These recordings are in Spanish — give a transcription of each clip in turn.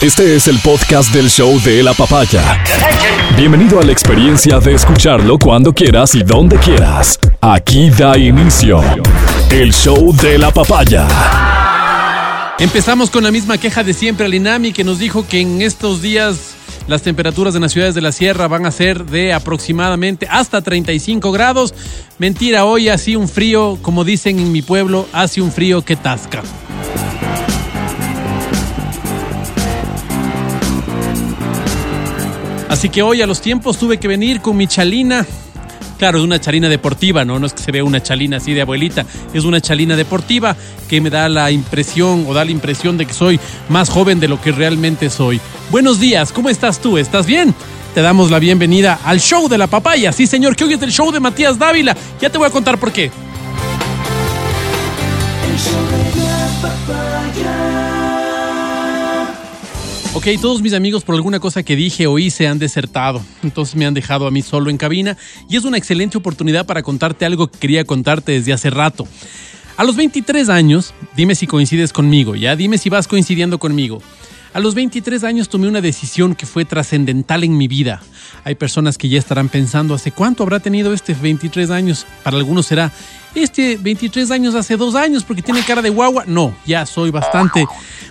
Este es el podcast del show de la papaya. Bienvenido a la experiencia de escucharlo cuando quieras y donde quieras. Aquí da inicio el show de la papaya. Empezamos con la misma queja de siempre al INAMI que nos dijo que en estos días las temperaturas en las ciudades de la sierra van a ser de aproximadamente hasta 35 grados. Mentira, hoy hace un frío, como dicen en mi pueblo, hace un frío que tasca. Así que hoy a los tiempos tuve que venir con mi chalina. Claro, es una chalina deportiva, ¿no? No es que se vea una chalina así de abuelita, es una chalina deportiva que me da la impresión o da la impresión de que soy más joven de lo que realmente soy. Buenos días, ¿cómo estás tú? ¿Estás bien? Te damos la bienvenida al show de la papaya. Sí, señor, que hoy es el show de Matías Dávila. Ya te voy a contar por qué. Ok, todos mis amigos por alguna cosa que dije o hice han desertado, entonces me han dejado a mí solo en cabina y es una excelente oportunidad para contarte algo que quería contarte desde hace rato. A los 23 años, dime si coincides conmigo, ya dime si vas coincidiendo conmigo. A los 23 años tomé una decisión que fue trascendental en mi vida. Hay personas que ya estarán pensando, ¿hace cuánto habrá tenido este 23 años? Para algunos será, este 23 años hace dos años porque tiene cara de guagua. No, ya soy bastante,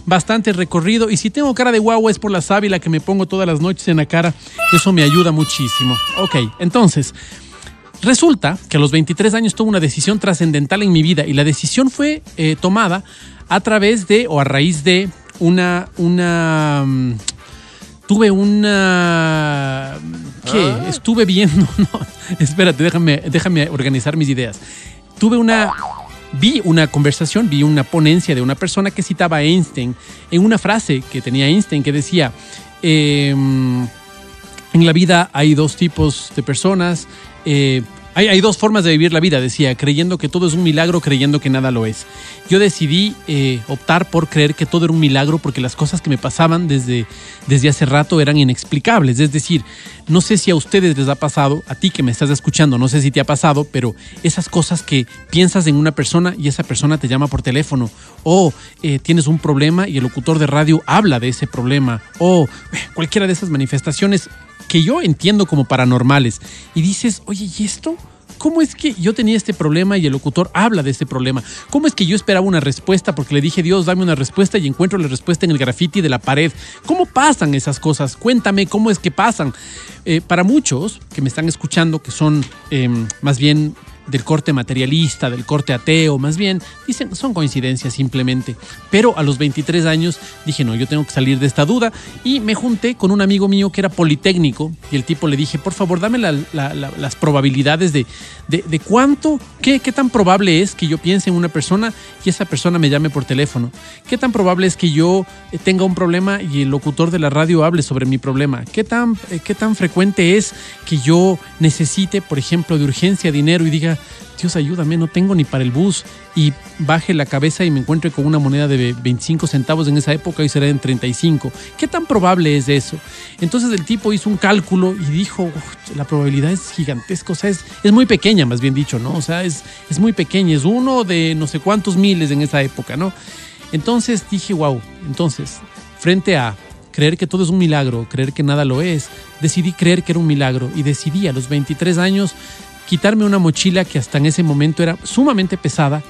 bastante recorrido. Y si tengo cara de guagua es por la sábila que me pongo todas las noches en la cara. Eso me ayuda muchísimo. Ok, entonces... Resulta que a los 23 años tuve una decisión trascendental en mi vida y la decisión fue eh, tomada a través de o a raíz de una, una, mm, tuve una, ¿qué? Estuve viendo, no, espérate, déjame, déjame organizar mis ideas. Tuve una, vi una conversación, vi una ponencia de una persona que citaba a Einstein en una frase que tenía Einstein que decía, em, en la vida hay dos tipos de personas, eh, hay, hay, dos formas de vivir la vida, decía, creyendo que todo es un milagro, creyendo que nada lo es. Yo decidí eh, optar por creer que todo era un milagro porque las cosas que me pasaban desde, desde hace rato eran inexplicables. Es decir, no sé si a ustedes les ha pasado, a ti que me estás escuchando, no sé si te ha pasado, pero esas cosas que piensas en una persona y esa persona te llama por teléfono, o eh, tienes un problema y el locutor de radio habla de ese problema, o eh, cualquiera de esas manifestaciones que yo entiendo como paranormales, y dices, oye, ¿y esto? ¿Cómo es que yo tenía este problema y el locutor habla de este problema? ¿Cómo es que yo esperaba una respuesta porque le dije, Dios, dame una respuesta y encuentro la respuesta en el graffiti de la pared? ¿Cómo pasan esas cosas? Cuéntame cómo es que pasan. Eh, para muchos que me están escuchando, que son eh, más bien del corte materialista, del corte ateo, más bien, dicen, son coincidencias simplemente. Pero a los 23 años dije, no, yo tengo que salir de esta duda y me junté con un amigo mío que era politécnico y el tipo le dije, por favor, dame la, la, la, las probabilidades de, de, de cuánto, qué, qué tan probable es que yo piense en una persona y esa persona me llame por teléfono. ¿Qué tan probable es que yo eh, tenga un problema y el locutor de la radio hable sobre mi problema? ¿Qué tan, eh, qué tan frecuente es que yo necesite, por ejemplo, de urgencia dinero y diga, Dios ayúdame, no tengo ni para el bus. Y baje la cabeza y me encuentre con una moneda de 25 centavos en esa época y será en 35. ¿Qué tan probable es eso? Entonces el tipo hizo un cálculo y dijo, la probabilidad es gigantesca, o sea, es, es muy pequeña, más bien dicho, ¿no? O sea, es, es muy pequeña, es uno de no sé cuántos miles en esa época, ¿no? Entonces dije, wow, entonces, frente a creer que todo es un milagro, creer que nada lo es, decidí creer que era un milagro y decidí a los 23 años quitarme una mochila que hasta en ese momento era sumamente pesada,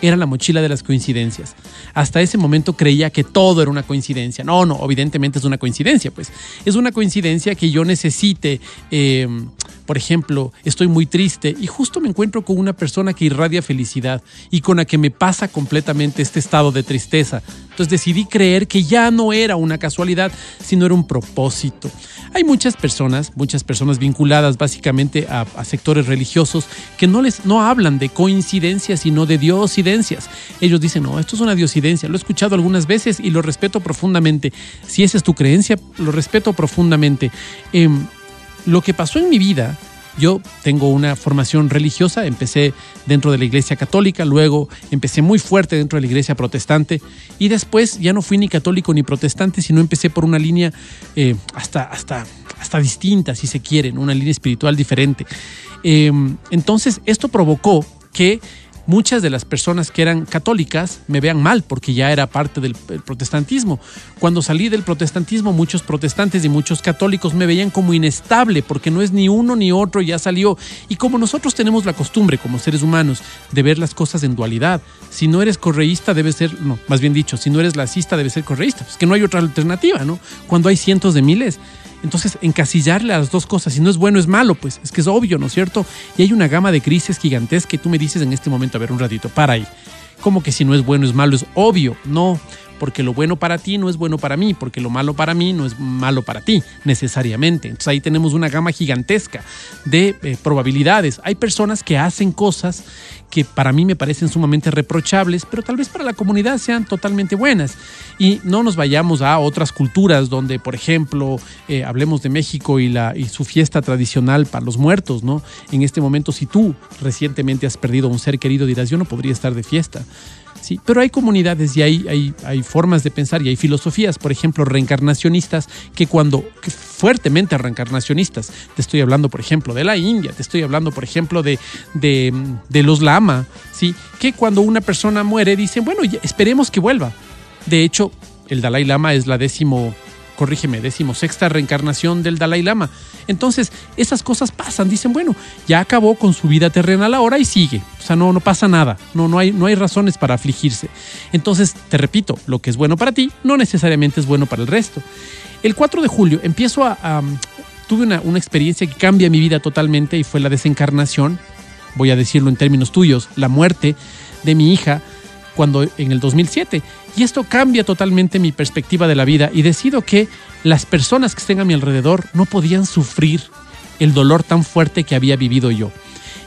era la mochila de las coincidencias. Hasta ese momento creía que todo era una coincidencia. No, no, evidentemente es una coincidencia, pues. Es una coincidencia que yo necesite, eh, por ejemplo, estoy muy triste y justo me encuentro con una persona que irradia felicidad y con la que me pasa completamente este estado de tristeza. Entonces decidí creer que ya no era una casualidad, sino era un propósito. Hay muchas personas, muchas personas vinculadas básicamente a, sectores religiosos que no les no hablan de coincidencias, sino de diosidencias. Ellos dicen, no, esto es una diosidencia. Lo he escuchado algunas veces y lo respeto profundamente. Si esa es tu creencia, lo respeto profundamente. Eh, lo que pasó en mi vida, yo tengo una formación religiosa, empecé dentro de la iglesia católica, luego empecé muy fuerte dentro de la iglesia protestante y después ya no fui ni católico ni protestante, sino empecé por una línea eh, hasta, hasta, hasta distinta, si se quiere, una línea espiritual diferente. Eh, entonces, esto provocó que muchas de las personas que eran católicas me vean mal porque ya era parte del protestantismo. Cuando salí del protestantismo, muchos protestantes y muchos católicos me veían como inestable porque no es ni uno ni otro, ya salió. Y como nosotros tenemos la costumbre como seres humanos de ver las cosas en dualidad, si no eres correísta debe ser, no, más bien dicho, si no eres lacista debe ser correísta. Es que no hay otra alternativa, ¿no? Cuando hay cientos de miles. Entonces, encasillarle a las dos cosas, si no es bueno, es malo, pues es que es obvio, ¿no es cierto? Y hay una gama de crisis gigantesca que tú me dices en este momento, a ver, un ratito, para ahí. Como que si no es bueno, es malo, es obvio, no porque lo bueno para ti no es bueno para mí, porque lo malo para mí no es malo para ti necesariamente. Entonces ahí tenemos una gama gigantesca de eh, probabilidades. Hay personas que hacen cosas que para mí me parecen sumamente reprochables, pero tal vez para la comunidad sean totalmente buenas. Y no nos vayamos a otras culturas donde, por ejemplo, eh, hablemos de México y, la, y su fiesta tradicional para los muertos, ¿no? En este momento, si tú recientemente has perdido a un ser querido, dirás, yo no podría estar de fiesta. Sí, pero hay comunidades y hay, hay, hay, formas de pensar y hay filosofías, por ejemplo, reencarnacionistas, que cuando, fuertemente reencarnacionistas, te estoy hablando, por ejemplo, de la India, te estoy hablando, por ejemplo, de, de, de los lama, ¿sí? que cuando una persona muere dicen, bueno, esperemos que vuelva. De hecho, el Dalai Lama es la décimo corrígeme, decimosexta reencarnación del Dalai Lama. Entonces, esas cosas pasan, dicen, bueno, ya acabó con su vida terrenal ahora y sigue. O sea, no, no pasa nada, no, no, hay, no hay razones para afligirse. Entonces, te repito, lo que es bueno para ti no necesariamente es bueno para el resto. El 4 de julio empiezo a... tuve una, una experiencia que cambia mi vida totalmente y fue la desencarnación, voy a decirlo en términos tuyos, la muerte de mi hija cuando en el 2007 y esto cambia totalmente mi perspectiva de la vida y decido que las personas que estén a mi alrededor no podían sufrir el dolor tan fuerte que había vivido yo.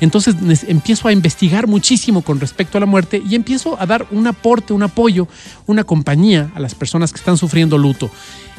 Entonces empiezo a investigar muchísimo con respecto a la muerte y empiezo a dar un aporte, un apoyo, una compañía a las personas que están sufriendo luto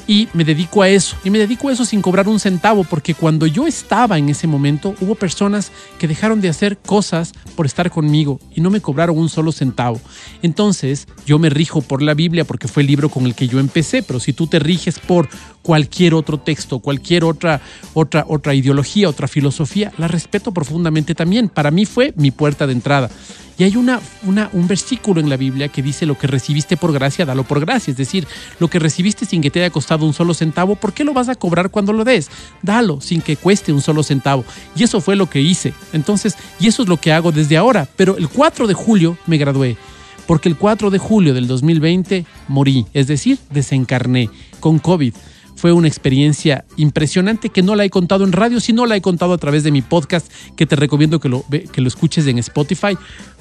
y me dedico a eso. Y me dedico a eso sin cobrar un centavo, porque cuando yo estaba en ese momento, hubo personas que dejaron de hacer cosas por estar conmigo y no me cobraron un solo centavo. Entonces, yo me rijo por la Biblia porque fue el libro con el que yo empecé, pero si tú te riges por cualquier otro texto, cualquier otra, otra, otra ideología, otra filosofía, la respeto profundamente también. Para mí fue mi puerta de entrada. Y hay una, una, un versículo en la Biblia que dice lo que recibiste por gracia, dalo por gracia. Es decir, lo que recibiste sin que te haya costado un solo centavo, ¿por qué lo vas a cobrar cuando lo des? Dalo sin que cueste un solo centavo. Y eso fue lo que hice. Entonces, y eso es lo que hago desde ahora. Pero el 4 de julio me gradué. Porque el 4 de julio del 2020 morí, es decir, desencarné con COVID fue una experiencia impresionante que no la he contado en radio, sino la he contado a través de mi podcast, que te recomiendo que lo, que lo escuches en Spotify.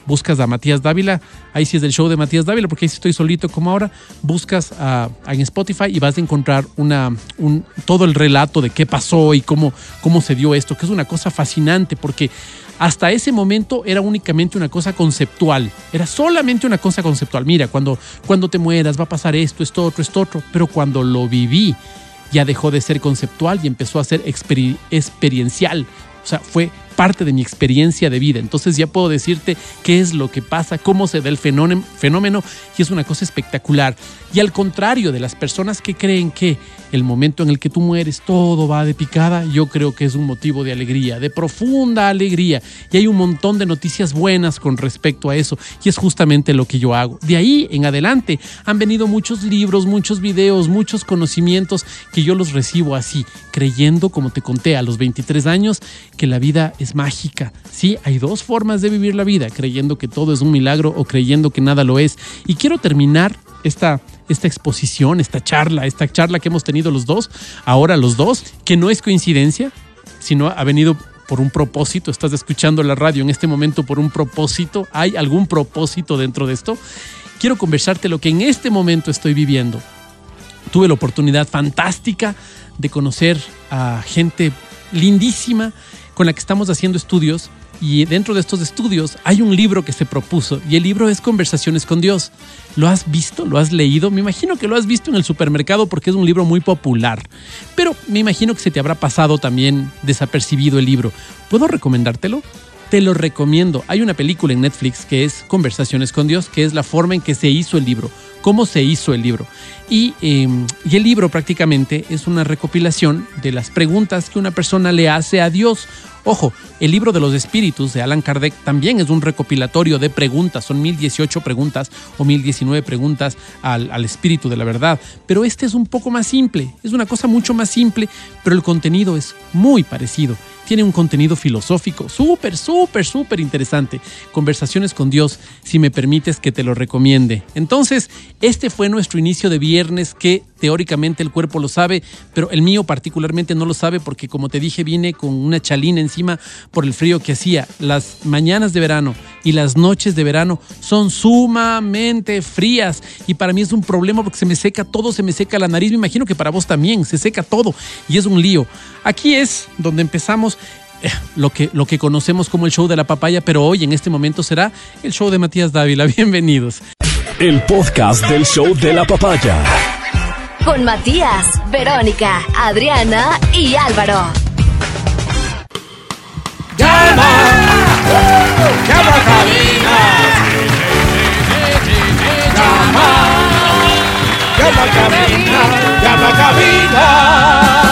Buscas a Matías Dávila, ahí sí es el show de Matías Dávila, porque ahí estoy solito como ahora. Buscas en Spotify y vas a encontrar todo el relato de qué pasó y cómo, cómo se dio esto, que es una cosa fascinante, porque hasta ese momento era únicamente una cosa conceptual, era solamente una cosa conceptual. Mira, cuando, cuando te mueras va a pasar esto, esto, otro, esto, otro, pero cuando lo viví ya dejó de ser conceptual y empezó a ser experiencial. O sea, fue parte de mi experiencia de vida. Entonces ya puedo decirte qué es lo que pasa, cómo se da el fenómeno y es una cosa espectacular. Y al contrario de las personas que creen que el momento en el que tú mueres todo va de picada, yo creo que es un motivo de alegría, de profunda alegría. Y hay un montón de noticias buenas con respecto a eso y es justamente lo que yo hago. De ahí en adelante han venido muchos libros, muchos videos, muchos conocimientos que yo los recibo así, creyendo, como te conté a los 23 años, que la vida es es mágica. Sí, hay dos formas de vivir la vida, creyendo que todo es un milagro o creyendo que nada lo es. Y quiero terminar esta, esta exposición, esta charla, esta charla que hemos tenido los dos, ahora los dos, que no es coincidencia, sino ha venido por un propósito, estás escuchando la radio en este momento por un propósito, hay algún propósito dentro de esto. Quiero conversarte lo que en este momento estoy viviendo. Tuve la oportunidad fantástica de conocer a gente lindísima con la que estamos haciendo estudios y dentro de estos estudios hay un libro que se propuso y el libro es Conversaciones con Dios. ¿Lo has visto? ¿Lo has leído? Me imagino que lo has visto en el supermercado porque es un libro muy popular, pero me imagino que se te habrá pasado también desapercibido el libro. ¿Puedo recomendártelo? Te lo recomiendo. Hay una película en Netflix que es Conversaciones con Dios, que es la forma en que se hizo el libro, cómo se hizo el libro. Y, em, y, el libro prácticamente es una recopilación de las preguntas que una persona le hace a Dios Ojo, el libro de los espíritus de Alan Kardec también es un recopilatorio de preguntas, son 1018 preguntas o 1019 preguntas al, al espíritu de la verdad, pero este es un poco más simple, es una cosa mucho más simple, pero el contenido es muy parecido tiene un contenido filosófico súper, súper, súper interesante. Conversaciones con Dios, si me permites que te lo recomiende. Entonces, este fue nuestro inicio de viernes que teóricamente el cuerpo lo sabe, pero el mío particularmente no lo sabe porque como te dije vine con una chalina encima por el frío que hacía. Las mañanas de verano y las noches de verano son sumamente frías y para mí es un problema porque se me seca todo, se me seca la nariz, me imagino que para vos también, se seca todo y es un lío. Aquí es donde empezamos eh, lo que, lo que conocemos como el show de la papaya, pero hoy en este momento será el show de Matías Dávila. Bienvenidos. El podcast del show de la papaya. Con Matías, Verónica, Adriana y Álvaro. ¡Llama! ¡Llama cabina! ¡Llama! ¡Llama cabina! ¡Llama cabina!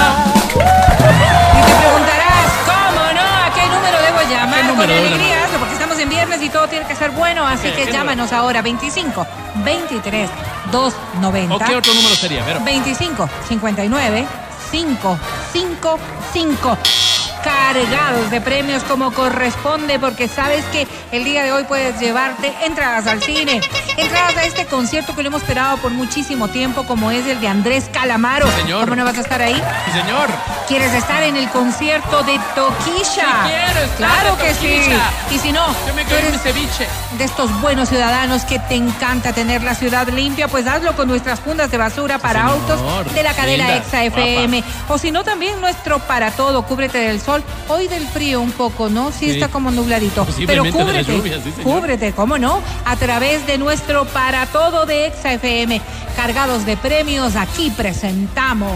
Todo tiene que ser bueno, así ¿Qué? que ¿Qué llámanos ahora 25 23 290 ¿O qué otro número sería? Vero? 25 59 555 cargados de premios como corresponde porque sabes que el día de hoy puedes llevarte entradas al cine, entradas a este concierto que lo hemos esperado por muchísimo tiempo como es el de Andrés Calamaro. Señor. ¿Cómo no vas a estar ahí? Sí, señor. ¿Quieres estar en el concierto de? Sí quiero estar Claro de que sí. Y si no, Yo me eres ceviche. de estos buenos ciudadanos que te encanta tener la ciudad limpia, pues hazlo con nuestras fundas de basura para autos de la cadena Linda, Exa FM. O si no, también nuestro para todo, cúbrete del sol. Hoy del frío un poco, ¿no? Sí, Sí. está como nubladito. Pero Posiblemente de la cúbrete, lluvia, sí, señor. cúbrete, ¿cómo no? A través de nuestro para todo de Exa FM. Cargados de premios, aquí presentamos.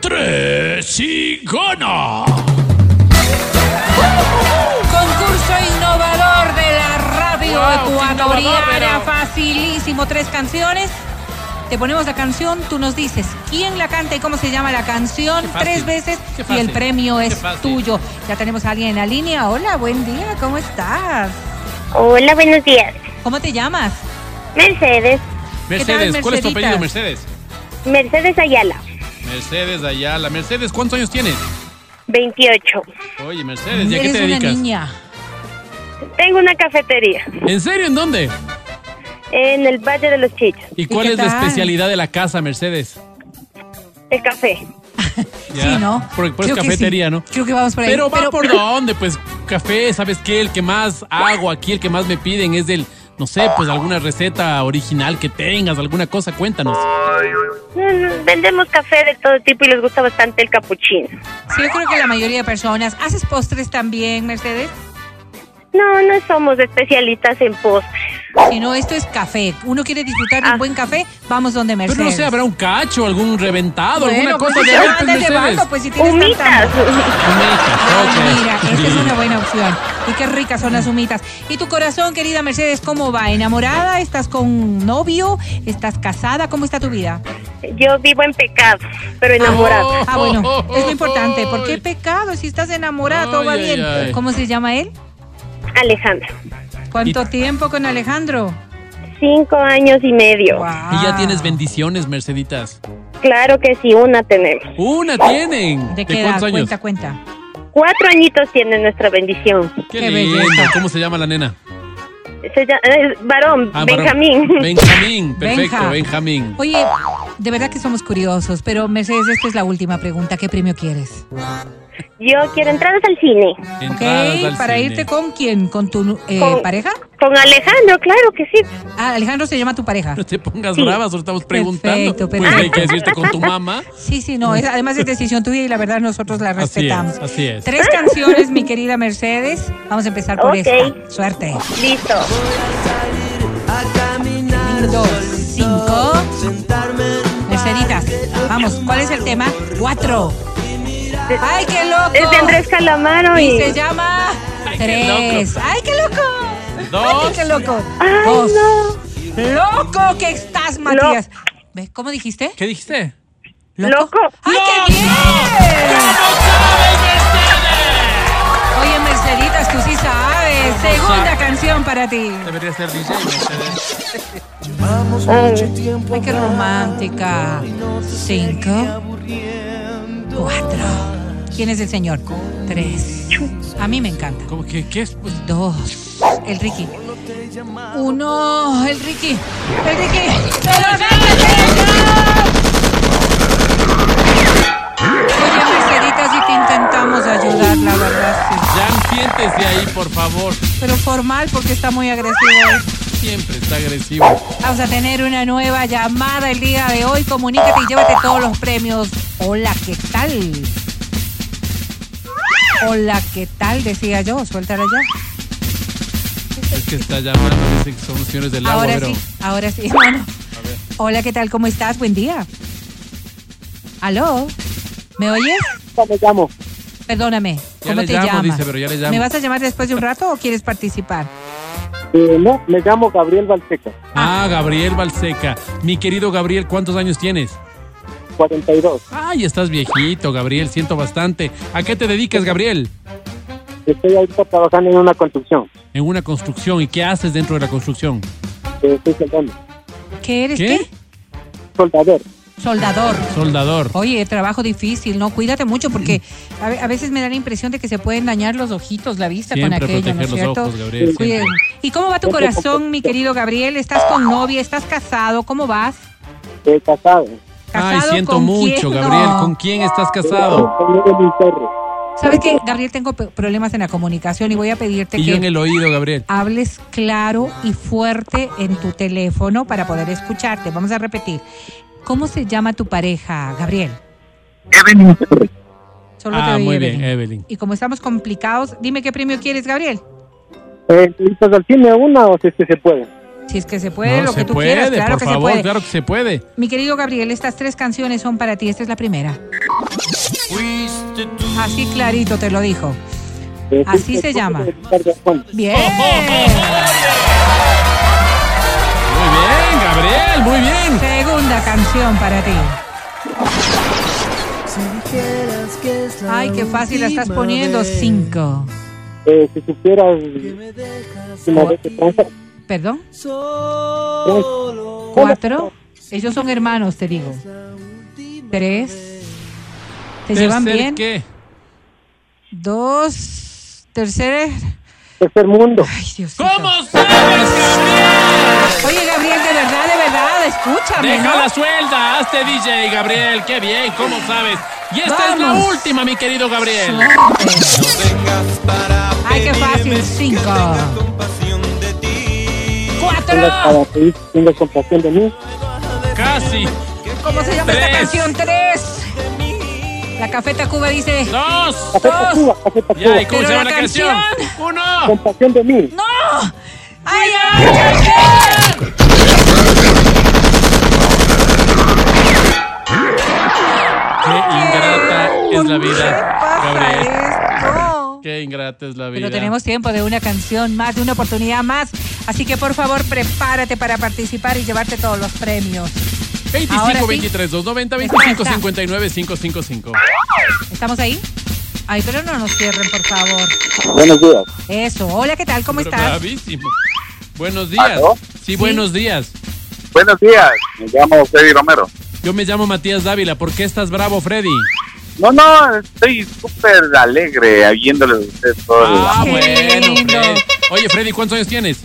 Tres y gana. Concurso innovador de la radio Wow, ecuatoriana. Facilísimo, tres canciones. Te ponemos la canción, tú nos dices quién la canta y cómo se llama la canción tres veces y el premio es tuyo. Ya tenemos a alguien en la línea. Hola, buen día, ¿cómo estás? Hola, buenos días. ¿Cómo te llamas? Mercedes, Mercedes, ¿cuál es tu apellido, Mercedes? Mercedes Ayala, Mercedes Ayala. Mercedes, ¿cuántos años tienes? 28. Oye, Mercedes, ¿y a qué te una dedicas? niña. Tengo una cafetería ¿En serio? ¿En dónde? En el Valle de los Chichos, ¿Y cuál es la especialidad de la casa, Mercedes? el café. Ya, Sí, ¿no? Por, por es cafetería, sí. ¿no? Creo que vamos por ahí. Pero va por dónde, pues café, ¿sabes qué? El que más hago aquí, el que más me piden es del, no sé, pues alguna receta original que tengas, alguna cosa, cuéntanos. Mm, Vendemos café de todo tipo y les gusta bastante el capuchino. Sí, yo creo que la mayoría de personas. ¿Haces postres también, Mercedes? No, no somos especialistas en postres. Si no, esto es café. Uno quiere disfrutar de un Ah. buen café, vamos donde Mercedes. Pero no sé, habrá un cacho, algún reventado, alguna Bueno, cosa pues, de pues, anda Mercedes. pues si tienes Humitas. tanta- Ok. mira, esta es una buena opción. Y qué ricas son las humitas. ¿Y tu corazón, querida Mercedes, cómo va? ¿Enamorada? ¿Estás con novio? ¿Estás casada? ¿Cómo está tu vida? Yo vivo en pecado, pero enamorada. Oh. Ah, bueno, es lo importante. ¿Por qué pecado? Si estás enamorada, todo va bien. ¿Cómo se llama él? Alejandro, ¿Cuánto tiempo con Alejandro? cinco años y medio. Guau. Y ya tienes bendiciones, Merceditas. Claro que sí, una tenemos. Una tienen. ¿De qué edad? cuántos años? Cuenta, cuenta. Cuatro añitos tiene nuestra bendición. Qué, Qué lindo. belleza. ¿Cómo se llama la nena? Se llama, varón, Ah, varón. Benjamín. Benjamín, perfecto, Benja. Benjamín. Oye, de verdad que somos curiosos, pero Mercedes, esta es la última pregunta. ¿Qué premio quieres? Yo quiero entradas al cine. Entradas Ok, al ¿para cine. irte con quién? ¿Con tu eh, Con- pareja? Con Alejandro, claro que sí. Ah, Alejandro se llama tu pareja. No te pongas Sí. bravas, solo estamos preguntando. Perfecto, Pues perfecto. hay que decirte con tu mamá. Sí, sí, no, es- además es decisión tuya y la verdad nosotros la Así respetamos. es, así es. Tres canciones, mi querida Mercedes. Vamos a empezar por Ok. esta. Suerte. Listo. Dos, cinco. Merceditas, vamos, ¿cuál es el tema? Cuatro. ¡Ay, qué loco! Es de Andrés Calamaro Y y... se llama Ay, qué Tres. loco. ¡Ay, qué loco! Dos. ¡Ay, qué loco! Ay, Dos. no. ¡Loco que estás, Matías! ¿Ve? ¿Cómo dijiste? ¿Qué dijiste? Loco. ¡Ay, ¡Loco! qué bien! ¿Cómo sabes, Oye, Merceditas, tú sí sabes. Segunda canción para ti. Debería ser DJ, Mercedes. Ay, qué romántica. Cinco. Cuatro. ¿Quién es el señor? Tres. A mí me encanta. ¿Cómo que qué es? Pues, Dos. El Ricky. Uno. El Ricky. El Ricky. ¡Pero Oye, Merceditas, si te intentamos ayudar, la verdad, sí. ya siéntese ahí, por favor. Pero formal porque está muy agresivo. Siempre está agresivo. Vamos a tener una nueva llamada el día de hoy. Comunícate y llévate todos los premios. Hola, ¿qué tal? Hola, ¿qué tal? Decía yo, suéltala ya. Es que está llamando, dice que somos señores del agua, Ahora pero... sí, ahora sí. Bueno. Hola, ¿qué tal? ¿Cómo estás? Buen día. ¿Aló? ¿Me oyes? ¿Cómo me llamo? Perdóname. Ya ¿Cómo le te llamo, llamas? dice, pero ya le llamo. ¿Me vas a llamar después de un rato o quieres participar? Eh, no, me llamo Gabriel Balseca, Ah, Gabriel Balseca. Mi querido Gabriel, ¿cuántos años tienes? 42. Ay, estás viejito, Gabriel, siento bastante. ¿A qué te dedicas, Gabriel? Estoy ahorita trabajando en una construcción. En una construcción. ¿Y qué haces dentro de la construcción? Eh, estoy soldando. ¿Qué eres? ¿Qué? ¿Qué? Soldador. Soldador. Soldador. Oye, trabajo difícil, ¿no? Cuídate mucho porque a, ve- a veces me da la impresión de que se pueden dañar los ojitos, la vista Siempre con aquello, ¿no es los cierto? ojos, Gabriel. ¿Y cómo va tu corazón, mi querido Gabriel? ¿Estás con novia? ¿Estás casado? ¿Cómo vas? Estoy casado. Ay, ¿Casado siento con mucho, quién? Gabriel. ¿Con quién estás casado? ¿Sabes qué, Gabriel? Tengo problemas en la comunicación y voy a pedirte Y yo en que el oído, Gabriel. hables claro y fuerte en tu teléfono para poder escucharte. Vamos a repetir. ¿Cómo se llama tu pareja, Gabriel? Evelyn. Solo te Ah, oí, muy Evelyn. bien, Evelyn. Y como estamos complicados, dime qué premio quieres, Gabriel. Eh, ¿Visitas al cine una o si es que se puede? Si es que se puede, no, lo que se tú puede, quieras, claro por que favor, se puede. claro que se puede. Mi querido Gabriel, estas tres canciones son para ti. Esta es la primera. Así clarito te lo dijo. Así sí, se llama. Bien. Muy bien, Gabriel, muy bien. Segunda canción para ti. Ay, qué fácil la estás poniendo. Cinco. Eh, si supieras ¿Perdón? Cuatro. Ellos son hermanos, te digo. Tres. ¿Te llevan bien? ¿Qué? Dos. Tercer. tercer mundo. Ay, Dios ¿Cómo sabes, Gabriel? Oye, Gabriel, de verdad, de verdad, escúchame, Deja ¿no? la suelta, hazte DJ, Gabriel. Qué bien, ¿cómo sabes? Y esta es la última, mi querido Gabriel. Ay, qué fácil. Cinco. Tengas para pedir, tengas compasión de mí. Casi. ¿Cómo se llama esta canción? Tres. La Cafeta Cuba dice. Dos. Café Tacuba, Café Tacuba. Ya, ¿y cómo Pero se llama la canción? canción. Uno. Compasión de mí. ¡No! ¡Ay, ay, ay! Qué ingrata es la ¿Por qué vida, Gabriel. Qué ingrata es la vida. Pero tenemos tiempo de una canción más, de una oportunidad más. Así que por favor, prepárate para participar y llevarte todos los premios. 25 Ahora sí. 23 290 Está, 25 está. 59 555. ¿Estamos ahí? Ay, pero no nos cierren, por favor. Buenos días. Eso. Hola, ¿qué tal? ¿Cómo Pero estás? bravísimo. Buenos días. ¿Aló? Sí, buenos días. Buenos días, me llamo Freddy Romero. Yo me llamo Matías Dávila. ¿Por qué estás bravo, Freddy? No, no, estoy súper alegre viéndole a usted todo el Ah, bueno. Freddy. Oye, Freddy, ¿cuántos años tienes?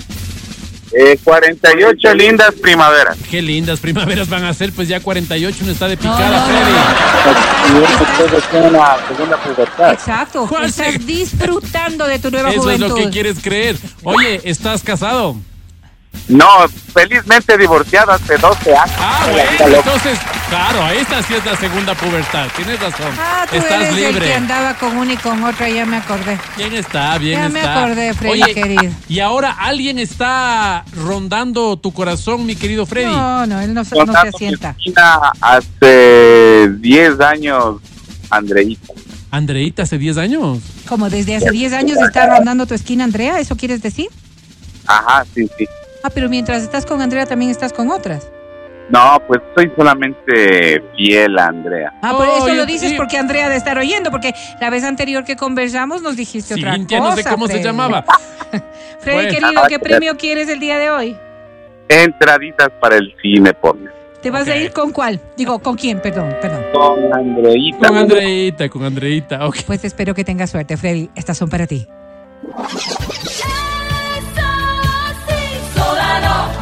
Eh, 48 lindas primaveras. Qué lindas primaveras van a ser, pues ya 48 no está de picada, no, no, Freddy. Exacto. ¿Cuál Estás disfrutando de tu nueva Eso es juventud. lo que quieres creer. Oye, ¿estás casado? No, felizmente divorciado hace 12 años. Ah, bueno, entonces, claro, esta sí es la segunda pubertad. Tienes razón. Ah, tú Estás eres el que libre. andaba con una y con otra, ya me acordé. Bien está, bien Ya está. me acordé, Freddy, Oye, querido. Y ahora alguien está rondando tu corazón, mi querido Freddy. No, no, él no, se- no asienta. hace 10 años, Andreita. Andreita, hace 10 años. Como desde hace 10 años está rondando tu esquina, Andrea, ¿eso quieres decir? Ajá, sí, sí. Ah, pero mientras estás con Andrea también estás con otras. No, pues soy solamente fiel a Andrea. Ah, por eso lo dices sí. porque Andrea de estar oyendo, porque la vez anterior que conversamos nos dijiste otra Cintia, cosa. no sé cómo se Freddy. llamaba. Freddy, Pues. querido, ¿qué Ah, premio quieres el día de hoy? Entraditas para el cine, por ¿Te vas a ir con cuál? Digo, ¿con quién? Perdón, perdón. Con Andreita. Con Andreita, con Andreita. Ok. Pues espero que tengas suerte, Freddy. Estas son para ti.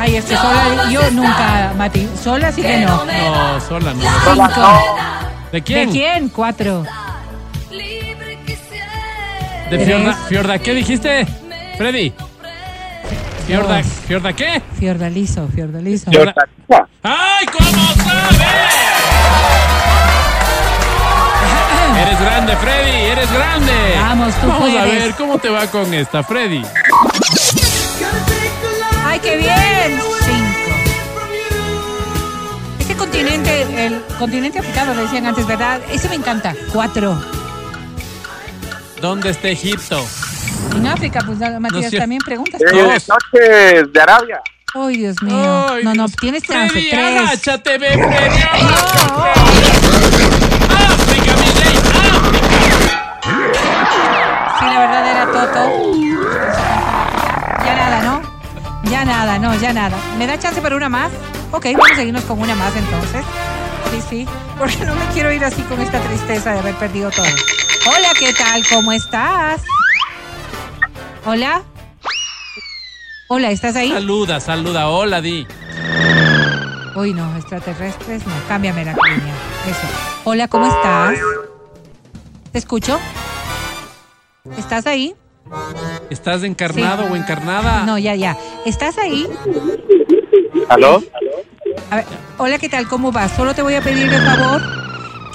Ay, este sola, yo nunca, Mati. Sola sí que no. No, sola no. Cinco. ¿De quién? ¿De quién? Cuatro. De Fiorda. Fiorda, ¿qué dijiste? Freddy. Fiorda. ¿Fiorda qué? Fiordalizo, Fiordalizo. Fiorda. ¡Ay, cómo sabes! Eres grande, Freddy, eres grande. Vamos, tú Vamos a ver cómo te va con esta, Freddy. ¡Ay, qué bien! Cinco. Este continente, el continente africano, lo decían antes, ¿verdad? Ese me encanta. Cuatro. ¿Dónde está Egipto? En África, pues Matías también preguntas. Eh, Dos. noches de Arabia. Ay, Dios mío. Ay, no, no, tienes chance. Freddy, Tres. agáchate, Ya nada, no, ya nada. ¿Me da chance para una más? Ok, vamos a seguirnos con una más entonces. Sí, sí. Porque no me quiero ir así con esta tristeza de haber perdido todo. Hola, ¿qué tal? ¿Cómo estás? Hola. Hola, ¿estás ahí? Saluda, saluda. Hola, Di. Uy, no, extraterrestres, no. Cámbiame la línea. Eso. Hola, ¿cómo estás? ¿Te escucho? ¿Estás ahí? ¿Estás encarnado Sí. o encarnada? No, ya, ya. ¿Estás ahí? ¿Aló? A ver, hola, ¿qué tal? ¿Cómo vas? Solo te voy a pedir de favor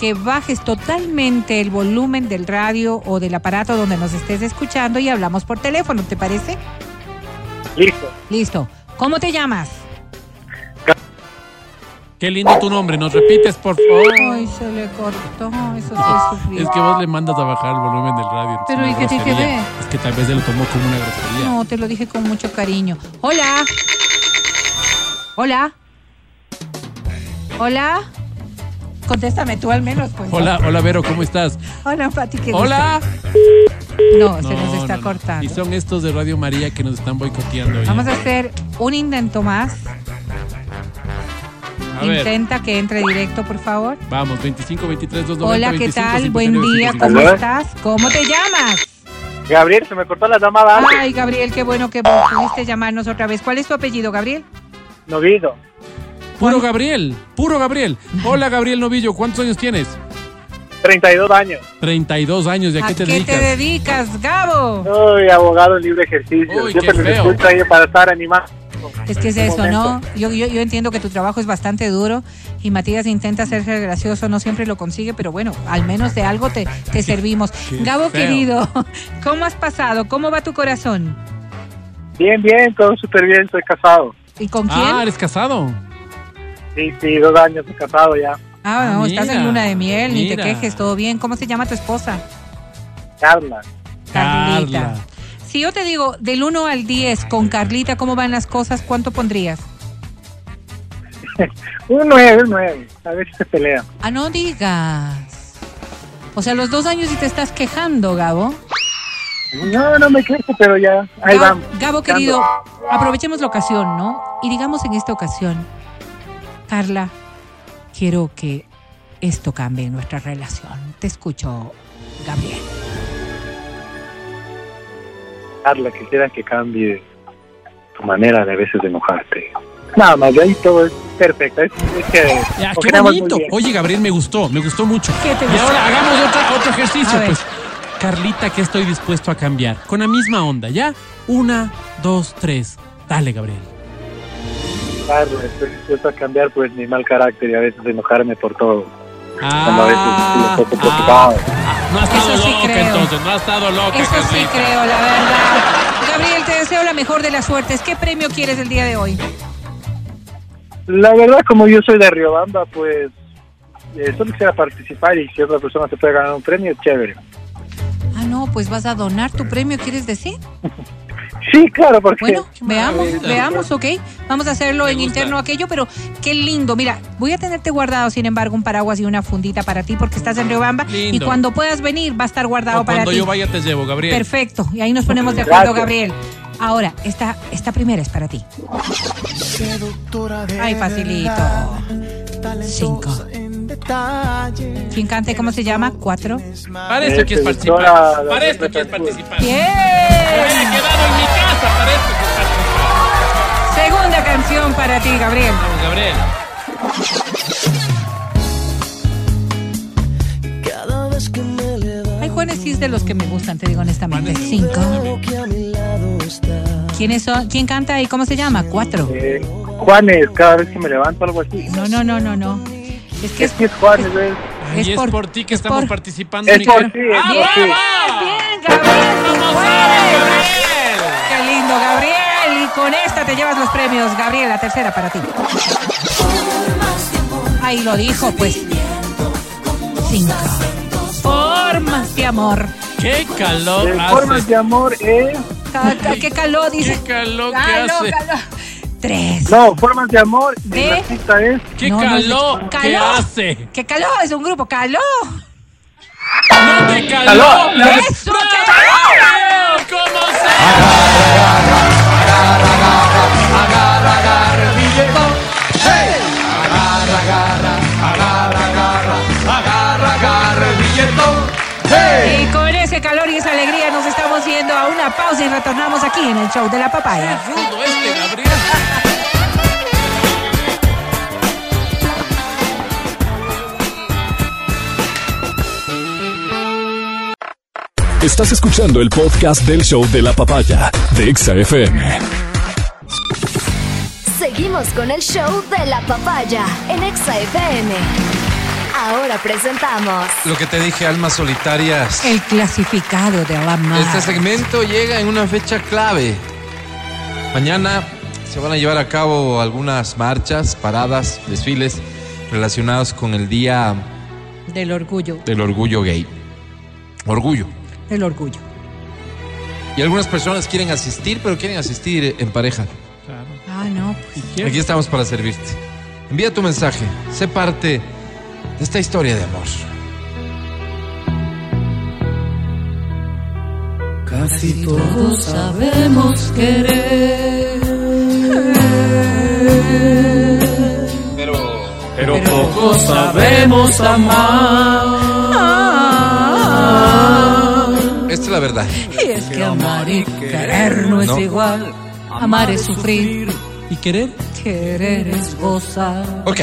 que bajes totalmente el volumen del radio o del aparato donde nos estés escuchando y hablamos por teléfono, ¿te parece? Listo. Listo. ¿Cómo te llamas? Qué lindo tu nombre. ¿Nos repites, por favor? Ay, se le cortó. Eso sí es sufrir. Es que vos le mandas a bajar el volumen del radio. Pero, ¿y qué grosería. ver? Es que tal vez se lo tomó como una grosería. No, te lo dije con mucho cariño. Hola. Hola. Hola. Contéstame tú al menos, pues. Hola, hola, Vero, ¿cómo estás? Hola, Pati. qué Hola. No, se nos No, está no, no. cortando. Y son estos de Radio María que nos están boicoteando. hoy. Vamos a hacer un intento más. A ver, Intenta que entre directo, por favor. vamos, 25, 23, 290, Hola, ¿qué 25, tal? 59, Buen día, 55. ¿cómo estás? ¿Cómo te llamas? Gabriel, se me cortó la llamada antes. Ay, Gabriel, qué bueno que pudiste llamarnos otra vez. ¿Cuál es tu apellido, Gabriel? Novido. Puro Gabriel, puro Gabriel. Hola, Gabriel Novillo, ¿cuántos años tienes? 32 años. 32 años, ¿y a qué te dedicas? dedicas, Gabo? Soy abogado en libre ejercicio. Uy, Siempre qué feo. escucho ahí para estar animado. Es que es eso, ¿no? Yo, yo, yo entiendo que tu trabajo es bastante duro y Matías intenta ser gracioso, no siempre lo consigue, pero bueno, al menos de algo te, te servimos. qué Gabo, feo. querido, ¿cómo has pasado? ¿Cómo va tu corazón? Bien, bien, todo súper bien, soy casado. ¿Y con quién? Ah, ¿eres casado? Sí, sí, dos años de casado ya. Ah, Ah, no, estás en luna de miel, ni te quejes, todo bien. ¿Cómo se llama tu esposa? Carla. Carlita. Carla. Si yo te digo del 1 al 10 con Carlita, ¿cómo van las cosas? ¿Cuánto pondrías? Un nueve, un nueve. A ver si se pelean. Ah, no digas. O sea, los dos años y te estás quejando, Gabo. No, no me quejo, pero ya. Ahí Gabo, vamos. Gabo, querido, aprovechemos la ocasión, ¿no? Y digamos en esta ocasión, Carla, quiero que esto cambie en nuestra relación. Te escucho, Gabriel. Carla, quisiera que cambie tu manera de a veces de enojarte. Nada más, de ahí todo es perfecto. Es, es que Ya, qué bonito. Oye, Gabriel, me gustó, me gustó mucho. ¿Qué te y gustó? ahora hagamos otro, otro ejercicio, pues. Carlita, que estoy dispuesto a cambiar. Con la misma onda, ¿ya? Una, dos, tres. Dale, Gabriel. Carla, estoy dispuesto a cambiar pues mi mal carácter y a veces enojarme por todo. Cuando a veces estoy un poco preocupado. ah, no ha estado Eso sí loca creo. entonces, no ha estado loca. Eso sí Carlita. creo, la verdad. Gabriel, te deseo la mejor de las suertes. ¿Qué premio quieres el día de hoy? La verdad, como yo soy de Riobamba, pues eh, solo quisiera participar y si otra persona se puede ganar un premio, chévere. Ah, no, pues vas a donar tu premio, ¿quieres decir? Sí, claro, porque... Bueno, veamos, veamos, ok. Vamos a hacerlo Me en gusta. interno aquello, pero qué lindo. Mira, voy a tenerte guardado, sin embargo, un paraguas y una fundita para ti porque estás en Riobamba. Y cuando puedas venir, va a estar guardado O para cuando ti. yo vaya te llevo, Gabriel. Perfecto. Y ahí nos ponemos de acuerdo, Gracias. Gabriel. Ahora, esta, esta primera es para ti. Ay, facilito. Cinco. ¿Quién cante? ¿Cómo se llama? Cuatro. Para eso quieres Este, participar. esto quieres Pepe participar. Bien. En mi casa para esto quieres participar. Segunda canción para ti, Gabriel. Vamos, Gabriel. Hay Juanes sí es de los que me gustan, te digo honestamente. Cinco. ¿Quiénes son? ¿Quién canta y cómo se llama? Cuatro. Eh, Juanes, cada vez que me levanto algo así. No, no, no, no, no. Es que Es es, que es Juanes. Ay, Es es, por- por, ti que es estamos por- participando, Es por ti, es ¡Ah, por ti. bravo! bien, Gabriel. ¡Vamos muy a ver, bueno. Gabriel! Con esta te llevas los premios. Gabriel, la tercera para ti. Ahí lo dijo, pues. Cinco. Formas de amor. ¡Qué calor Eh, hace! formas de amor es... Ca- ca- ¿Qué calor dice? ¡Qué calor que Calor, hace! calor. Tres. No, formas de amor. Y ¿De? artista es... ¡Qué No, calor Calor. hace! ¿Qué calor? Es un grupo. ¡Calor! ¡No te calor! Calor. ¡Eso! ¡Qué calor! ¡Calor! ¿Cómo se una pausa y retornamos aquí en el show de la papaya. este, Gabriel! Estás escuchando el podcast del show de la papaya de Exa FM. Seguimos con el show de la papaya en Exa FM. Ahora presentamos Lo que te dije, almas solitarias. El clasificado de mar. Este segmento llega en una fecha clave. Mañana se van a llevar a cabo algunas marchas, paradas, desfiles relacionados con el Día Del orgullo. del Orgullo Gay. Orgullo. Del orgullo. Y algunas personas quieren asistir, pero quieren asistir en pareja. Ah, no. pues. Aquí estamos para servirte. Envía tu mensaje. Sé parte de esta historia de amor. Casi todos sabemos querer. Pero Pero pocos sabemos amar. esta es la verdad. Y es que amar y querer no es No. igual. Amar es sufrir. ¿Y querer? Querer es gozar. Ok.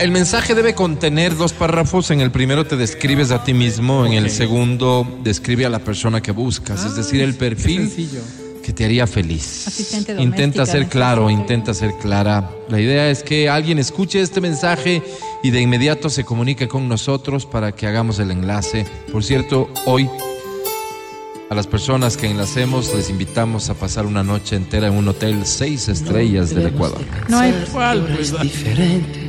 El mensaje debe contener dos párrafos. En el primero te describes a ti mismo, en el segundo describe a la persona que buscas, es decir, el perfil que te haría feliz. Intenta ser claro, intenta ser clara. La idea es que alguien escuche este mensaje y de inmediato se comunique con nosotros para que hagamos el enlace. Por cierto, hoy a las personas que enlacemos les invitamos a pasar una noche entera en un hotel seis estrellas del Ecuador. No hay. ¿Cuál? Pues, Es diferente.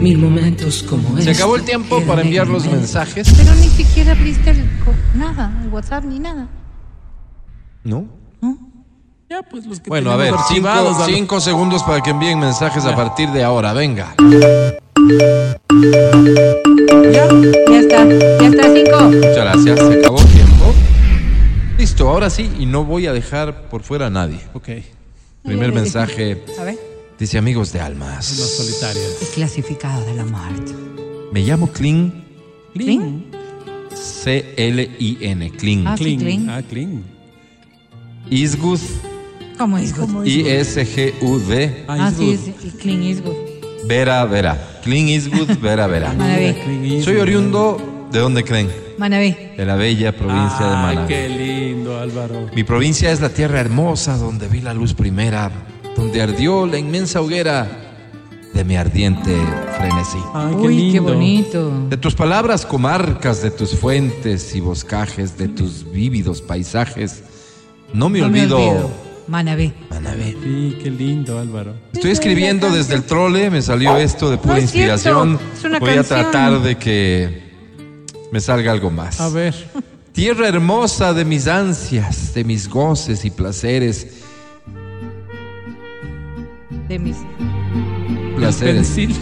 Mil momentos como Se este. acabó el tiempo para enviar los mensajes. Pero ni siquiera abriste el, co- nada, el WhatsApp ni nada. ¿No? ya, pues los que Bueno, a ver, cinco, a cinco segundos para que envíen mensajes a partir de ahora. Venga. Ya, ya está, ya está, cinco. Muchas gracias. Se acabó el tiempo. Listo, ahora sí, y no voy a dejar por fuera a nadie. Ok. Primer mensaje A ver. Dice amigos de Los almas. solitarios. El clasificado de la muerte. Me llamo Clean, ¿Clean? C-L-I-N, Clean. Ah, Clean. clean. Ah, clean. Isgud, ¿Cómo es good? I-S-G-U-D, Ah, Ah, sí, good. es, y clean is good. Vera Vera. Clean Isgud, Vera Vera. Manaví, Clean Soy oriundo, ¿de dónde creen? Manaví. De la bella provincia de Ay, Manaví. qué lindo, Álvaro. Mi provincia es la tierra hermosa donde vi la luz primera, donde ardió la inmensa hoguera de mi ardiente frenesí. Ay, qué Uy, qué lindo. bonito. De tus palabras comarcas, de tus fuentes y boscajes, de tus vívidos paisajes, no me No olvido. Manaví. Manaví. Sí, qué lindo, Álvaro. Estoy escribiendo desde el trole, me salió esto de pura No es cierto, inspiración. es una Voy a tratar de que me salga algo más. A ver. Tierra hermosa de mis ansias, de mis goces y placeres. De mis. Placeres. Pensil.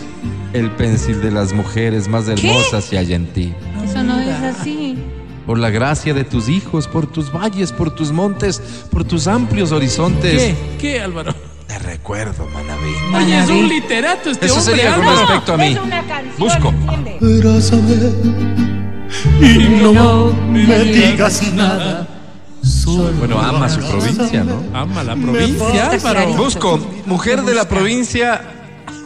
El pensil de las mujeres más hermosas y hay en ti. Eso no es así. Por la gracia de tus hijos, por tus valles, por tus montes, por tus amplios horizontes. ¿Qué? ¿Qué, Álvaro? Te recuerdo, Manaví. Oye, es un literato este Eso hombre, sería con Álvaro. respecto a mí. Es una canción, Busco. y no me digas nada. Bueno, ama su provincia, ¿no? Ama la provincia, Álvaro. Busco, mujer de la provincia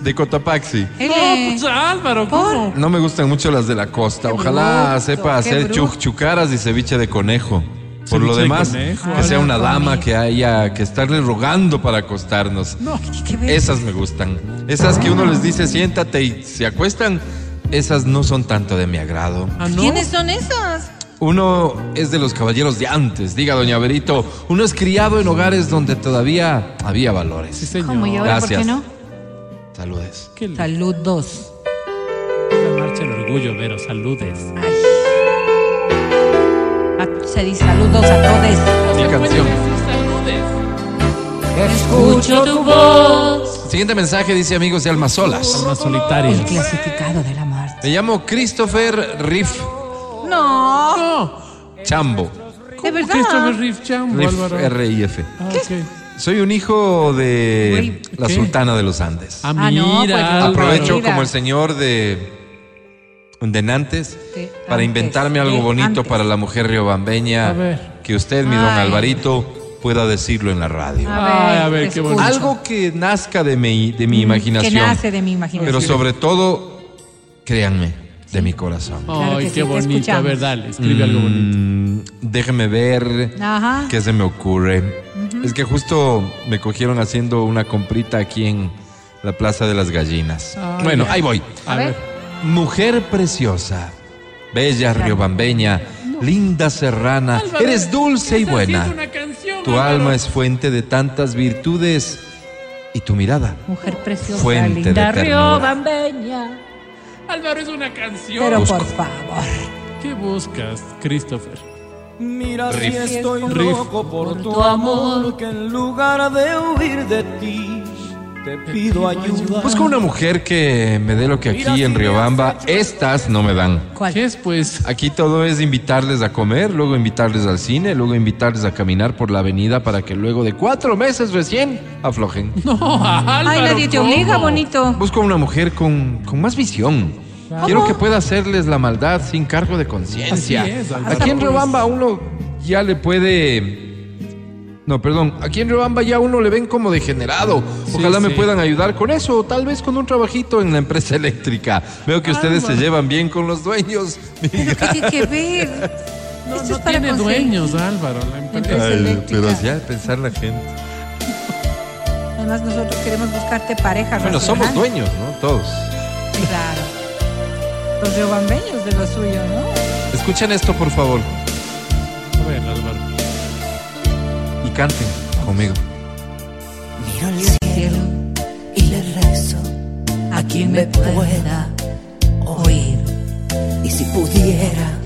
de Cotopaxi. Él No, es- pues Álvaro, ¿cómo? No me gustan mucho las de la costa. Ojalá sepa hacer chuc- chucaras y ceviche de conejo. Por lo de demás, conejo, que sea una dama que haya que estarle rogando para acostarnos. ¿Qué ves? Esas me gustan. Esas que uno les dice siéntate y se acuestan, esas no son tanto de mi agrado. Ah, ¿no? ¿Quiénes son esas? Uno es de los caballeros de antes, diga doña Berito. Uno es criado en hogares donde todavía había Sí, valores. señor. ¿Cómo y ahora por qué Gracias. no? Saludes. ¿Qué Saludos. La marcha del orgullo, Vero, saludes. Ay. Ah, Se dice saludos a todos. Mi canción. Escucho tu voz. Siguiente mensaje dice amigos de Almas Solas. Almas solitarias. El clasificado de la muerte. Me llamo Christopher Riff No, No, Chambo. de verdad. Christopher Riff Chambo, Riff Álvaro. R-I-F. Ah. Soy un hijo de la ¿qué? Sultana de los Andes. Ah, Ah, no, pues, mira, Álvaro. Aprovecho como el señor de, de Nantes De para antes, inventarme algo de bonito antes. para la mujer A riobambeña. ver. Que usted, mi don. Alvarito, pueda decirlo en la radio. Ay, a ver, qué bonito. Algo que nazca de mi, de mi imaginación. Que nace de mi imaginación. Pero sobre todo, créanme, de mi corazón. Claro Ay, que sí, qué te bonito. A escuchamos. ver, dale, escribe algo bonito. Mm, déjeme ver Ajá. qué se me ocurre. Es que justo me cogieron haciendo una comprita aquí en la Plaza de las Gallinas. Bueno, ahí voy. A ver. Mujer preciosa, bella riobambeña, linda serrana, Álvaro, eres dulce y estás buena. haciendo una canción, Tu Álvaro. alma es fuente de tantas virtudes y tu mirada. Mujer preciosa, Fuente de linda, ternura. riobambeña. Álvaro es una canción. Pero Busco. por favor. ¿Qué buscas, Christopher? Mira si estoy Riff. loco por tu amor, que en lugar de huir de ti, te pido ayuda. Busco una mujer que me dé lo que aquí en Riobamba estas no me dan. ¿Cuál? ¿Qué es, pues? Aquí todo es invitarles a comer, luego invitarles al cine, luego invitarles a caminar por la avenida para que luego de cuatro meses recién aflojen. No, Álvaro. Ay, nadie te obliga, bonito. Busco una mujer con, con más visión. Quiero que pueda hacerles la maldad sin cargo de conciencia. Aquí en Riobamba uno ya le puede... No, perdón. Aquí en Riobamba ya uno le ven como degenerado. Ojalá me sí. puedan ayudar con eso, o tal vez con un trabajito en la empresa eléctrica. Veo que ustedes se llevan bien con los dueños. ¿Qué tiene que ver? No, Esto no es para tiene conseguir. dueños, Álvaro. La empresa. Empresa Ay, eléctrica. pero ya pensar la gente. Además, nosotros queremos buscarte pareja. Bueno, somos dueños, ¿no? Todos. Claro. Los riobambeños de lo suyo, ¿no? Escuchen esto, por favor, A ver, Álvaro. Canten conmigo. Miro al cielo y le rezo A quien me pueda oír. y si pudiera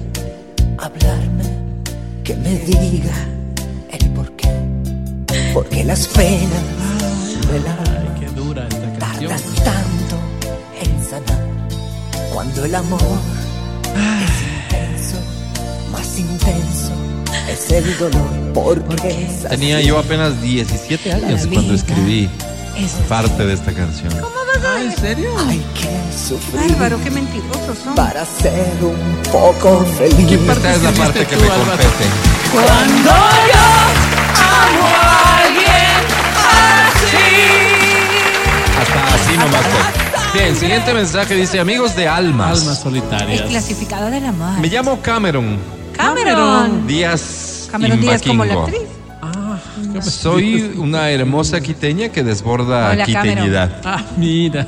hablarme, que me diga el por qué. Porque las penas del alma tardan tanto en sanar. Cuando el amor es intenso, más intenso es el dolor. Porque es así. Tenía yo apenas 17 años cuando escribí Es parte de esta canción. Ah, ¿en serio? Hay que sufrir bárbaro, qué mentirosos son. para ser un poco feliz. Esta es la parte que me compete. Cuando yo amo a alguien así. Hasta así nomás. Bien, siguiente mensaje dice, amigos de almas. Almas El solitarias. clasificado de la Me mar. llamo Cameron Cameron. Díaz Cameron Díaz como la actriz. Ah, Soy una hermosa quiteña que desborda Hola, quiteñidad. Ah, mira.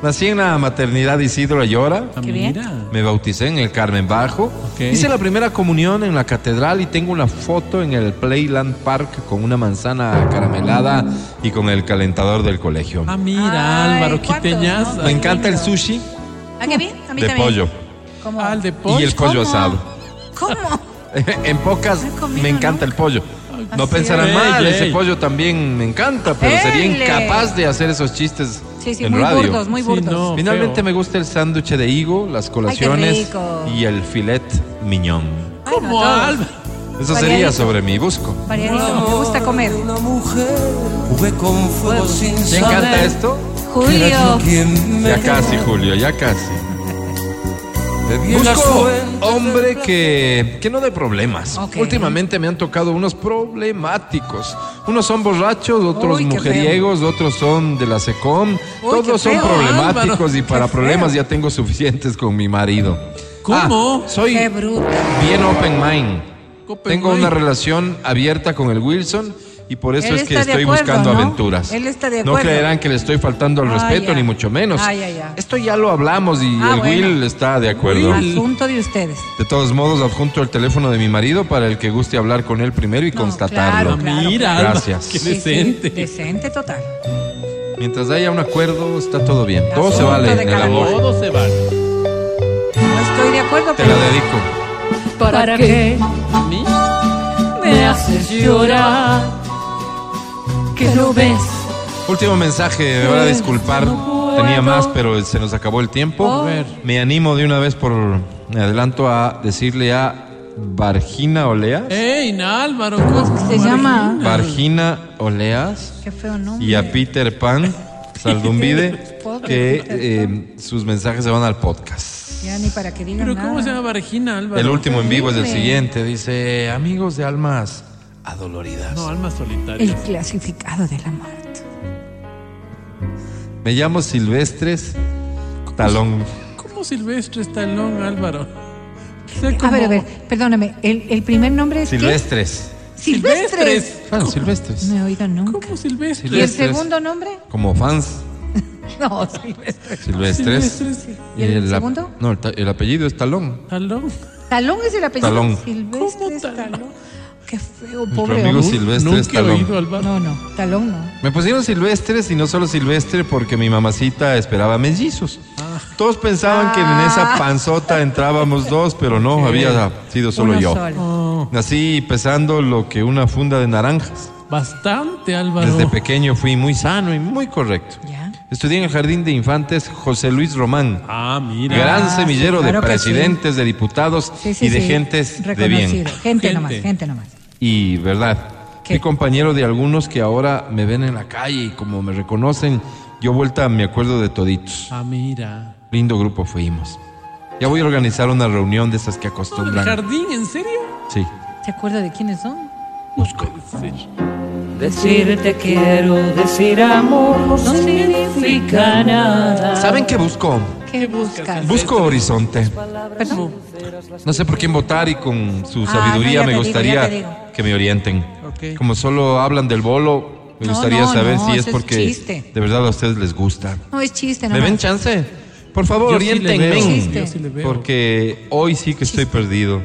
Nací en la maternidad Isidro Ayora. Ah, Qué bien. mira. Me bauticé en el Carmen Bajo. Ok. Hice la primera comunión en la catedral y tengo una foto en el Playland Park con una manzana caramelada y con el calentador del colegio. Ah, mira, Ay, Álvaro, ¿cuántos, quiteñas. no? Me encanta el sushi ¿Ah, qué bien? A mí de también. pollo ¿Cómo? Ah, el de pollo. y el pollo ¿cómo? asado. ¿Cómo? en pocas, comido me encanta el pollo. No pensarán Ey, mal, ese ey. pollo también me encanta, pero sería incapaz de hacer esos chistes Sí, sí, en muy radio. burdos, muy Sí, burdos. no. Finalmente feo. me gusta el sándwich de higo, las colaciones rico. y el filet miñón. Bueno, ¿Cómo. Álvaro? Eso sería sobre mi busco. Variadito, me gusta comer. Una mujer, jugué con fuego sin ¿Te encanta esto? Julio. Ya casi, Julio, ya casi. Busco hombre que, que no dé problemas. Ok. Últimamente me han tocado unos problemáticos. Unos son borrachos, otros Uy, mujeriegos, otros son de la SECOM. Uy, Todos son feo, problemáticos Álvaro. y para Qué problemas feo. ya tengo suficientes con mi marido. ¿Cómo? Ah, soy Qué bruto. bien open mind. Open tengo mind. una relación abierta con el Wilson y por eso Él es que estoy acuerdo, buscando ¿no? aventuras. Él está de No acuerdo. creerán que le estoy faltando al Ah, respeto, ya. ni mucho menos. Ah, ya, ya. Esto ya lo hablamos y Ah, el bueno. Will está de acuerdo. Will. Asunto de ustedes. De todos modos, adjunto el teléfono de mi marido para el que guste hablar con él primero y No, constatarlo. claro, claro. Mira, claro. Gracias. qué Sí, sí, decente. decente total. Mientras haya un acuerdo, está todo bien. Todo se vale en el amor. Todo se vale. No estoy de acuerdo, Te pero la dedico. ¿Para qué ¿Ni? me haces llorar? Que no ves. Último mensaje, me van a disculpar. Tenía más, pero se nos acabó el tiempo. Oh. A ver. Me animo de una vez por me adelanto a decirle a Vargina Oleas. ¡Ey, Álvaro! ¿Cómo es que se llama? Vargina Oleas Qué feo nombre. y a Peter Pan Saldumbide que eh, sus mensajes se van al podcast. Ya ni para que digan ¿Pero nada. cómo se llama Vargina, Álvaro? El último en vivo es el siguiente. Dice, amigos de almas adoloridas. No, alma El solitaria. clasificado de la muerte. Me llamo Silvestres Talón. ¿Cómo Silvestre Estalón, Álvaro? O sea, A como- ver, a ver, perdóname. ¿El, el primer nombre es qué? Silvestres. Silvestres. Claro, Silvestres. No he oído nunca. ¿Cómo Silvestre? ¿Y el Silvestres. segundo nombre? Como fans. No, Silvestres. Silvestres. Silvestres. ¿Y el ap- segundo? No, el, el apellido es Talón. Talón. Talón es el apellido. Talón. Silvestres ¿Cómo Talón? Qué feo, Nuestro pobre amigo hombre. Silvestres Nunca he oído, Álvaro. No, no, Talón no. Me pusieron Silvestres y no solo Silvestre porque mi mamacita esperaba mellizos. Ah. Todos pensaban que en esa panzota entrábamos dos, pero no, había sido solo Uno yo. solo. Oh, Nací pesando lo que una funda de naranjas. bastante, Álvaro. Desde pequeño fui muy sano y muy correcto. Ya. Estudié en el Jardín de Infantes José Luis Román. Ah, mira. Gran Ah, semillero sí, claro de que presidentes, de diputados Sí, sí, y de sí. gentes de Reconocido. bien. Gente, Gente. nomás, gente nomás. Y verdad, ¿Qué? fui compañero de algunos que ahora me ven en la calle y como me reconocen, yo vuelta me acuerdo de toditos. Ah, mira. Lindo grupo fuimos. Ya voy a organizar una reunión de esas que ¿El acostumbran. jardín? ¿En serio? Sí. ¿Se acuerda de quiénes son? Busco. Decirte quiero, decir amor no significa nada. ¿Saben qué busco? ¿Qué buscas? Busco horizonte. ¿Perdón? No sé por quién votar y con su Ah, sabiduría no, me te gustaría te digo. Que me orienten. Ok. Como solo hablan del bolo, me No, gustaría no, saber no, si es porque de verdad a ustedes les gusta. No, es chiste, ¿Me nomás. ven chance? Por favor, sí orientenme. sí. Porque hoy sí que estoy perdido.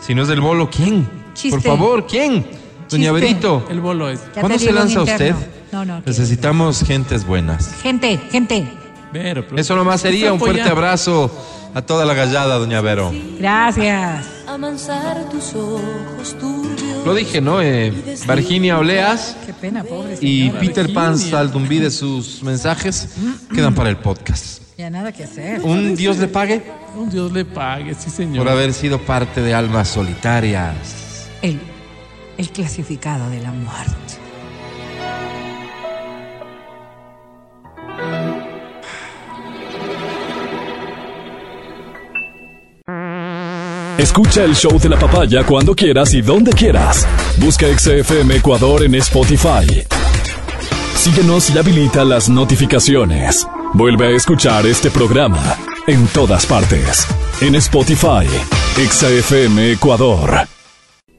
Si no es del bolo, ¿quién? Chiste. Por favor, ¿quién? Doña Chiste. Berito. El bolo es. Ya ¿Cuándo se lanza usted? No, no. Necesitamos gentes buenas. Gente, gente. Pero- Eso nomás sería un fuerte abrazo a toda la gallada, doña Vero. Gracias. Amansar tus ojos turbios. Lo dije, ¿no? Eh, Virginia Oleas Qué pena, pobre. y señora. Peter Pan Virginia. Saldumbide sus mensajes quedan para el podcast. Ya nada que hacer. Un Dios le pague Un Dios le pague, sí, señor. por haber sido parte de Almas Solitarias. El, el clasificado de la muerte. Escucha el show de la papaya cuando quieras y donde quieras. Busca XFM Ecuador en Spotify. Síguenos y habilita las notificaciones. Vuelve a escuchar este programa en todas partes. En Spotify, XFM Ecuador.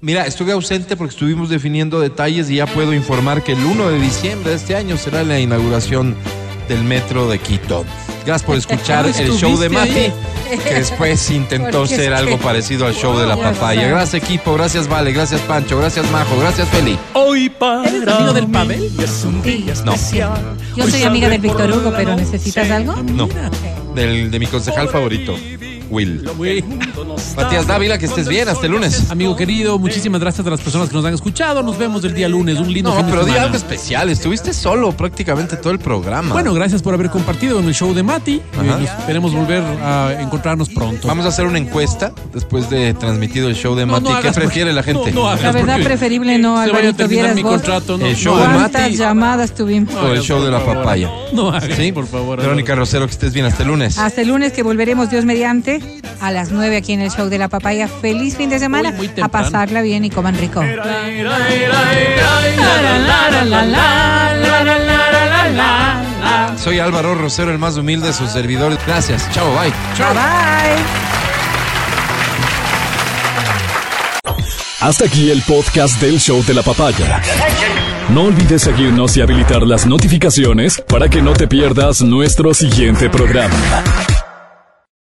Mira, estuve ausente porque estuvimos definiendo detalles y ya puedo informar que el 1 de diciembre de este año será la inauguración del metro de Quito. Gracias por escuchar el show de ¿Estuviste Mati, ahí? que después intentó ser algo parecido al show de la Ya papaya. Gracias equipo, gracias Vale, gracias Pancho, gracias Majo, gracias Feli. Hoy para ¿Eres amigo del Pavel? es un día No. especial. Yo Hoy soy amiga del Víctor Hugo, pero noche. ¿necesitas algo? No, del, de mi concejal favorito, Will. Güey. Matías Dávila, que estés bien, hasta el lunes. Amigo querido, muchísimas gracias a las personas que nos han escuchado. Nos vemos el día lunes, un lindo No, fin de pero semana. algo especial. Estuviste solo prácticamente todo el programa. Bueno, gracias por haber compartido en el show de Mati. Ajá. Eh, nos- esperemos volver a encontrarnos pronto. Vamos a hacer una encuesta después de transmitido el show de No, Mati. no ¿Qué hagas prefiere la gente? no, no hagas La verdad, porque preferible no, se vaya a Alvarito. terminar Vieras mi vos contrato. No, El show de hagas. cuántas Mati. llamadas tuvimos. O el show de la por favor. papaya. No hagas, ¿Sí? por favor. Verónica Rosero, que estés bien, hasta el lunes. Hasta el lunes que volveremos, Dios mediante, a las 9 aquí en el show de la papaya. Feliz fin de semana. Muy a pasarla bien y coman rico. Soy Álvaro Rosero, el más humilde de sus servidores. Gracias. Chao, bye. Bye bye. Hasta aquí el podcast del show de la papaya. No olvides seguirnos y habilitar las notificaciones para que no te pierdas nuestro siguiente programa.